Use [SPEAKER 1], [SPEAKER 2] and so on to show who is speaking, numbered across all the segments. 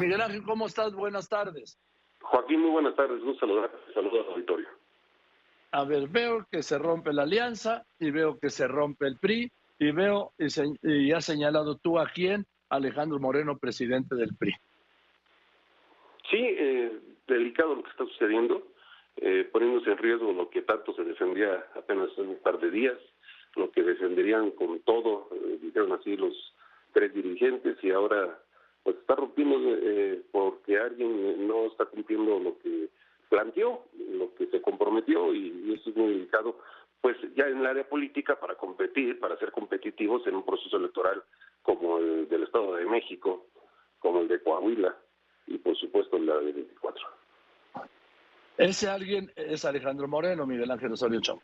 [SPEAKER 1] Miguel Ángel, ¿cómo estás? Buenas tardes.
[SPEAKER 2] Joaquín, muy buenas tardes. Un saludo, saludo al auditorio.
[SPEAKER 1] A ver, veo que se rompe la alianza y veo que se rompe el PRI y veo y, se, y has señalado tú a quién, Alejandro Moreno, presidente del PRI.
[SPEAKER 2] Sí, eh, delicado lo que está sucediendo, eh, poniéndose en riesgo lo que tanto se defendía apenas un par de días, lo que defenderían con todo, eh, dijeron así los tres dirigentes y ahora pues está rompiendo eh, porque alguien no está cumpliendo lo que planteó, lo que se comprometió y, eso es muy delicado, pues ya en el área política para competir, para ser competitivos en un proceso electoral como el del Estado de México, como el de Coahuila y por supuesto la de 24.
[SPEAKER 1] Ese alguien es Alejandro Moreno, Miguel Ángel Osorio Chong.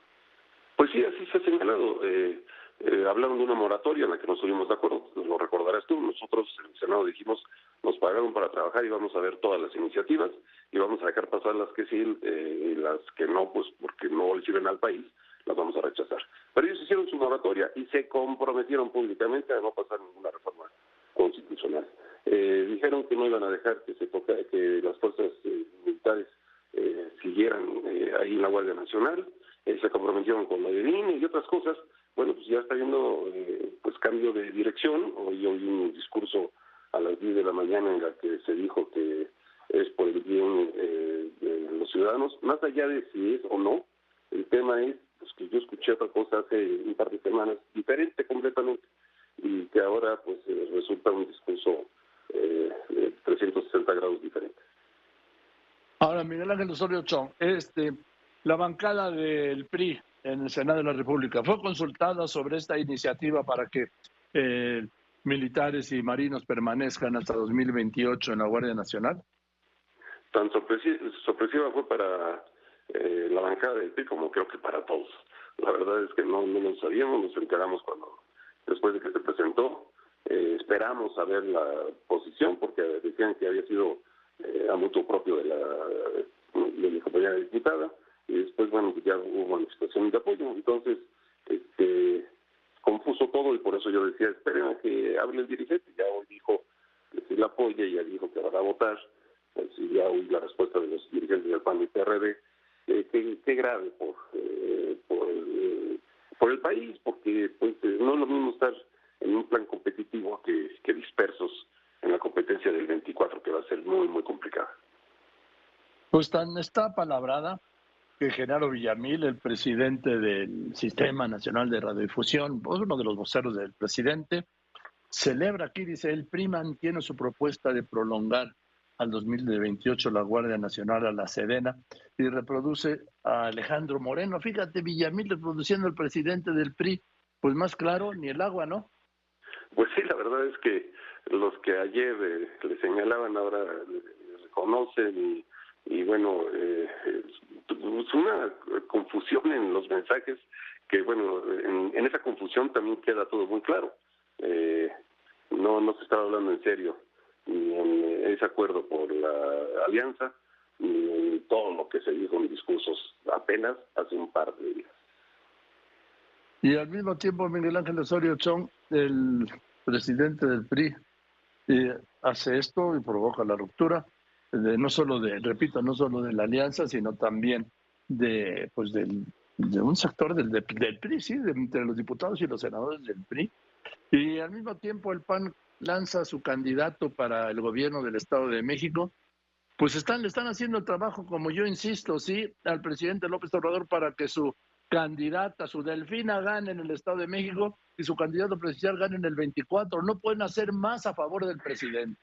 [SPEAKER 2] Pues sí, así se ha señalado. Eh, eh, hablaron de una moratoria en la que no estuvimos de acuerdo, lo recordarás tú. Nosotros en el Senado dijimos, nos pagaron para trabajar y vamos a ver todas las iniciativas y vamos a dejar pasar las que sí eh, las que no, pues porque no le sirven al país, las vamos a rechazar. Pero ellos hicieron su moratoria y se comprometieron públicamente a no pasar ninguna reforma constitucional. Eh, dijeron que no iban a dejar que se toque, que las fuerzas eh, militares eh, siguieran ahí en la Guardia Nacional, se comprometieron con la de y otras cosas. Bueno, pues ya está habiendo pues cambio de dirección. Hoy oí un discurso a las 10 de la mañana en la que se dijo que es por el bien de los ciudadanos, más allá de si es o no, el tema es pues, que yo escuché otra cosa hace un par de semanas, diferente completamente, y que ahora pues resulta un discurso eh, 360 grados diferentes.
[SPEAKER 1] Ahora, Miguel Ángel Osorio Chong, este, la bancada del PRI en el Senado de la República fue consultada sobre esta iniciativa para que eh, militares y marinos permanezcan hasta 2028 en la Guardia Nacional.
[SPEAKER 2] Tan sorpresiva, fue para eh, la bancada del PRI como creo que para todos. La verdad es que no, lo sabíamos, nos enteramos cuando después de que se presentó eh, esperamos saber la posición porque decían que había sido eh, a mutuo propio de la, de mi compañera diputada después, bueno, ya hubo manifestación de apoyo. Entonces, este, confuso todo y por eso yo decía, esperen a que hable el dirigente. Ya hoy dijo que sí la apoya, ya dijo que va a votar. Pues, ya oí la respuesta de los dirigentes del PAN y PRD. Eh, qué, grave por, eh, por, por el país, porque pues no es lo mismo estar en un plan competitivo que, que dispersos en la competencia del 24, que va a ser muy, muy complicada.
[SPEAKER 1] Pues tan está palabrada que Genaro Villamil, el presidente del Sistema Nacional de Radiodifusión, pues, uno de los voceros del presidente, celebra aquí, dice, el PRI mantiene su propuesta de prolongar al 2028 la Guardia Nacional a la Sedena y reproduce a Alejandro Moreno. Fíjate, Villamil reproduciendo al presidente del PRI, pues más claro, ni el agua, ¿no?
[SPEAKER 2] Pues sí, la verdad es que los que ayer eh, le señalaban ahora le reconocen y, bueno, eh, es una confusión en los mensajes que bueno, en, esa confusión también queda todo muy claro. Eh, no, no se estaba hablando en serio ni en ese acuerdo por la alianza, ni en todo lo que se dijo en discursos apenas hace un par de días.
[SPEAKER 1] Y al mismo tiempo, Miguel Ángel Osorio Chong, el presidente del PRI, eh, hace esto y provoca la ruptura, no solo de, repito, no solo de la alianza, sino también de, pues del, de un sector del, del PRI, sí, de, entre los diputados y los senadores del PRI. Y al mismo tiempo el PAN lanza su candidato para el gobierno del Estado de México, pues están, le están haciendo el trabajo, como yo insisto, sí, al presidente López Obrador para que su candidata, su Delfina gane en el Estado de México y su candidato presidencial gane en el 24. No pueden hacer más a favor del presidente.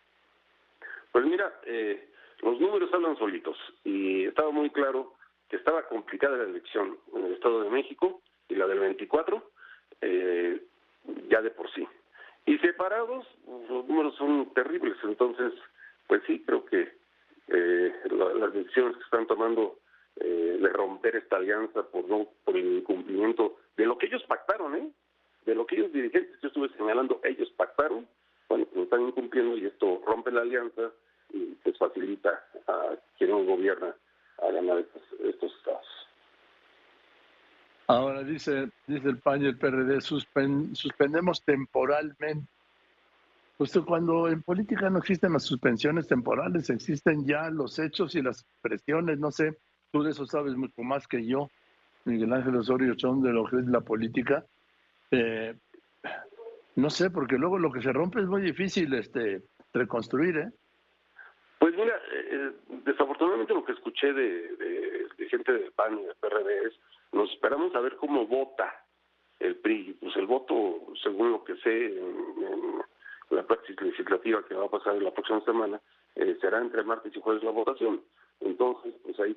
[SPEAKER 2] Pues mira, eh, los números hablan solitos y estaba muy claro que estaba complicada la elección en el Estado de México y la del 24 eh, ya de por sí. Y separados, los números son terribles. Entonces, pues sí, creo que eh, las decisiones que están tomando eh, de romper esta alianza por no por el incumplimiento de lo que ellos pactaron, ¿eh? De lo que ellos dirigentes, yo estuve señalando, ellos pactaron, bueno, pues están incumpliendo y esto rompe la alianza facilita a quien no gobierna a ganar estos, estos estados.
[SPEAKER 1] Ahora dice, dice el PAN y el PRD, suspendemos temporalmente Pues cuando en política no existen las suspensiones temporales, existen ya los hechos y las presiones, no sé, tú de eso sabes mucho más que yo, Miguel Ángel Osorio Chón, de lo que es la política. Eh, no sé, porque luego lo que se rompe es muy difícil este reconstruir, ¿eh?
[SPEAKER 2] Pues mira, eh, desafortunadamente lo que escuché de, gente del PAN y del PRD es, nos esperamos a ver cómo vota el PRI. Pues el voto, según lo que sé, en, la práctica legislativa que va a pasar en la próxima semana, eh, será entre martes y jueves la votación. Entonces, pues ahí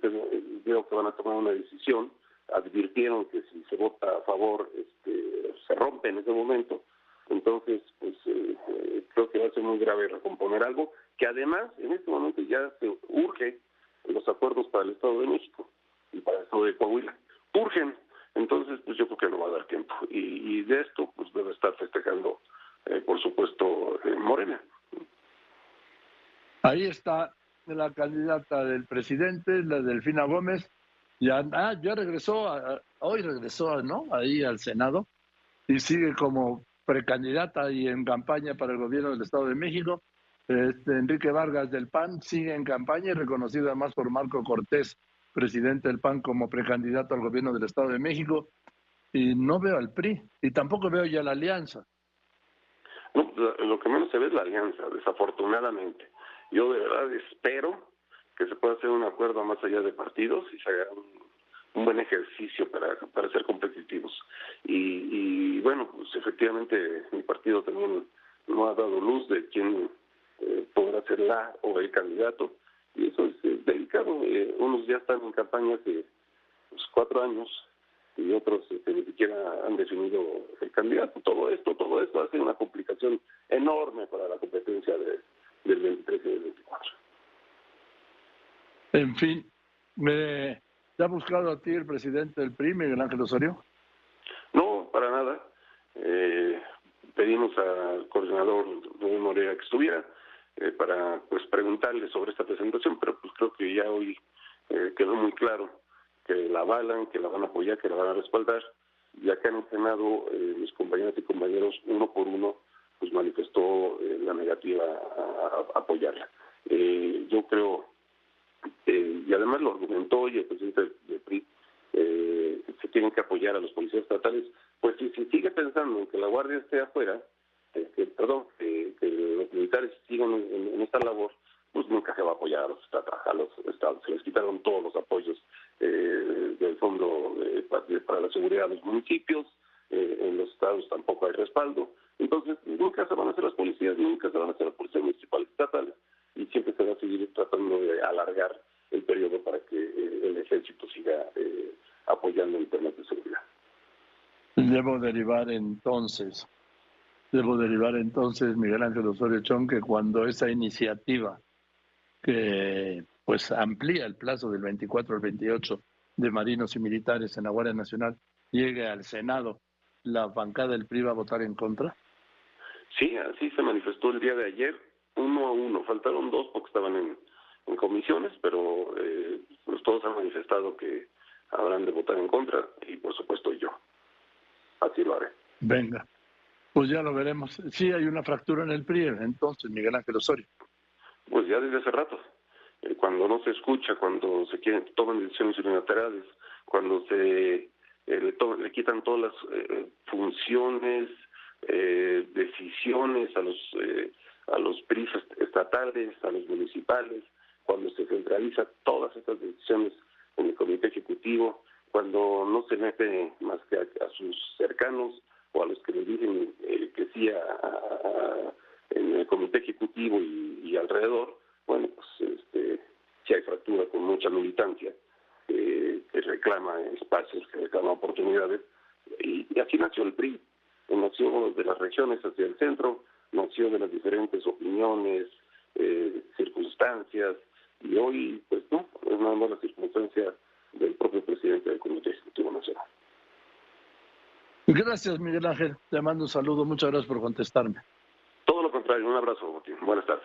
[SPEAKER 2] veo que van a tomar una decisión. Advirtieron que si se vota a favor, este, se rompe en ese momento. Entonces, pues eh, eh, creo que va a ser muy grave recomponer algo que además en este momento ya se urge los acuerdos para el Estado de México y para el Estado de Coahuila. Urgen. Entonces, pues yo creo que no va a dar tiempo. Y, de esto, pues debe estar festejando, eh, por supuesto, Morena.
[SPEAKER 1] Ahí está la candidata del presidente, la Delfina Gómez. Ya, ah, ya regresó, hoy regresó, ¿no? Ahí al Senado y sigue como precandidata y en campaña para el gobierno del Estado de México. Este, Enrique Vargas del PAN sigue en campaña y reconocido además por Marco Cortés, presidente del PAN, como precandidato al gobierno del Estado de México. Y no veo al PRI y tampoco veo ya la alianza.
[SPEAKER 2] No, lo que menos se ve es la alianza, desafortunadamente. Yo de verdad espero que se pueda hacer un acuerdo más allá de partidos y se haga un, buen ejercicio para, para ser competitivos. Y, bueno, pues efectivamente mi partido también no ha dado luz de quién eh, podrá ser la o el candidato. Y eso es delicado. Eh, unos ya están en campaña hace pues, cuatro años y otros este, ni siquiera han definido el candidato. Todo esto, todo esto hace una complicación enorme para la competencia de, del 23 y del 24.
[SPEAKER 1] En fin, ¿me ha buscado a ti el presidente del PRI, Miguel Ángel Osorio?
[SPEAKER 2] No, para nada. Eh, pedimos al coordinador Rubén Morea que estuviera eh, para pues preguntarle sobre esta presentación, pero pues creo que ya hoy eh, quedó muy claro que la avalan, que la van a apoyar, que la van a respaldar. Ya que han entrenado mis compañeras y compañeros uno por uno pues manifestó eh, la negativa a, apoyarla. Eh, yo creo, eh, y además lo argumentó y el presidente de PRI, se tienen que apoyar a los policías estatales, pues si, sigue pensando en que la Guardia esté afuera, que, perdón, que, los militares sigan en, esta labor, pues nunca se va a apoyar a los, a estados. Se les quitaron todos los apoyos del Fondo para la Seguridad de los municipios, en los estados tampoco hay respaldo. Entonces, nunca se van a hacer las policías, nunca se van a hacer las policías municipales estatales y siempre se va a seguir tratando de alargar el periodo para que eh, el ejército siga eh, apoyando el tema de seguridad.
[SPEAKER 1] Debo derivar entonces, debo derivar entonces, Miguel Ángel Osorio Chón, que cuando esa iniciativa que pues amplía el plazo del 24 al 28 de marinos y militares en la Guardia Nacional llegue al Senado, ¿la bancada del PRI va a votar en contra?
[SPEAKER 2] Sí, así se manifestó el día de ayer, uno a uno. Faltaron dos porque estaban en, comisiones, pero eh, pues todos han manifestado que habrán de votar en contra y por supuesto yo. Así lo haré.
[SPEAKER 1] Venga, pues ya lo veremos. Sí hay una fractura en el PRI, entonces, Miguel Ángel Osorio.
[SPEAKER 2] Pues ya desde hace rato. Eh, cuando no se escucha, cuando se quieren, toman decisiones unilaterales, cuando se eh, le, le, quitan todas las eh, funciones eh, decisiones a los a los PRIs estatales, a los municipales, cuando se centraliza todas estas decisiones en el comité ejecutivo, cuando no se mete más que a, sus cercanos o a los que le dicen eh, que sí a, en el comité ejecutivo y, alrededor, bueno, pues este, si hay fractura con mucha militancia que reclama espacios, que reclama oportunidades, y, y así nació el PRI nació de las regiones hacia el centro, nació de las diferentes opiniones, eh, circunstancias, y hoy, pues no, es nada más la circunstancia del propio presidente del Comité Ejecutivo Nacional.
[SPEAKER 1] Gracias, Miguel Ángel. Te mando un saludo. Muchas gracias por contestarme.
[SPEAKER 2] Todo lo contrario. Un abrazo, Botín. Buenas tardes.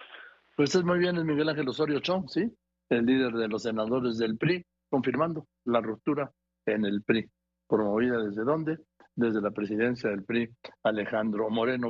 [SPEAKER 1] Pues es muy bien, es Miguel Ángel Osorio Chong, ¿sí? El líder de los senadores del PRI, confirmando la ruptura en el PRI. ¿Promovida desde dónde? desde la presidencia del PRI, Alejandro Moreno.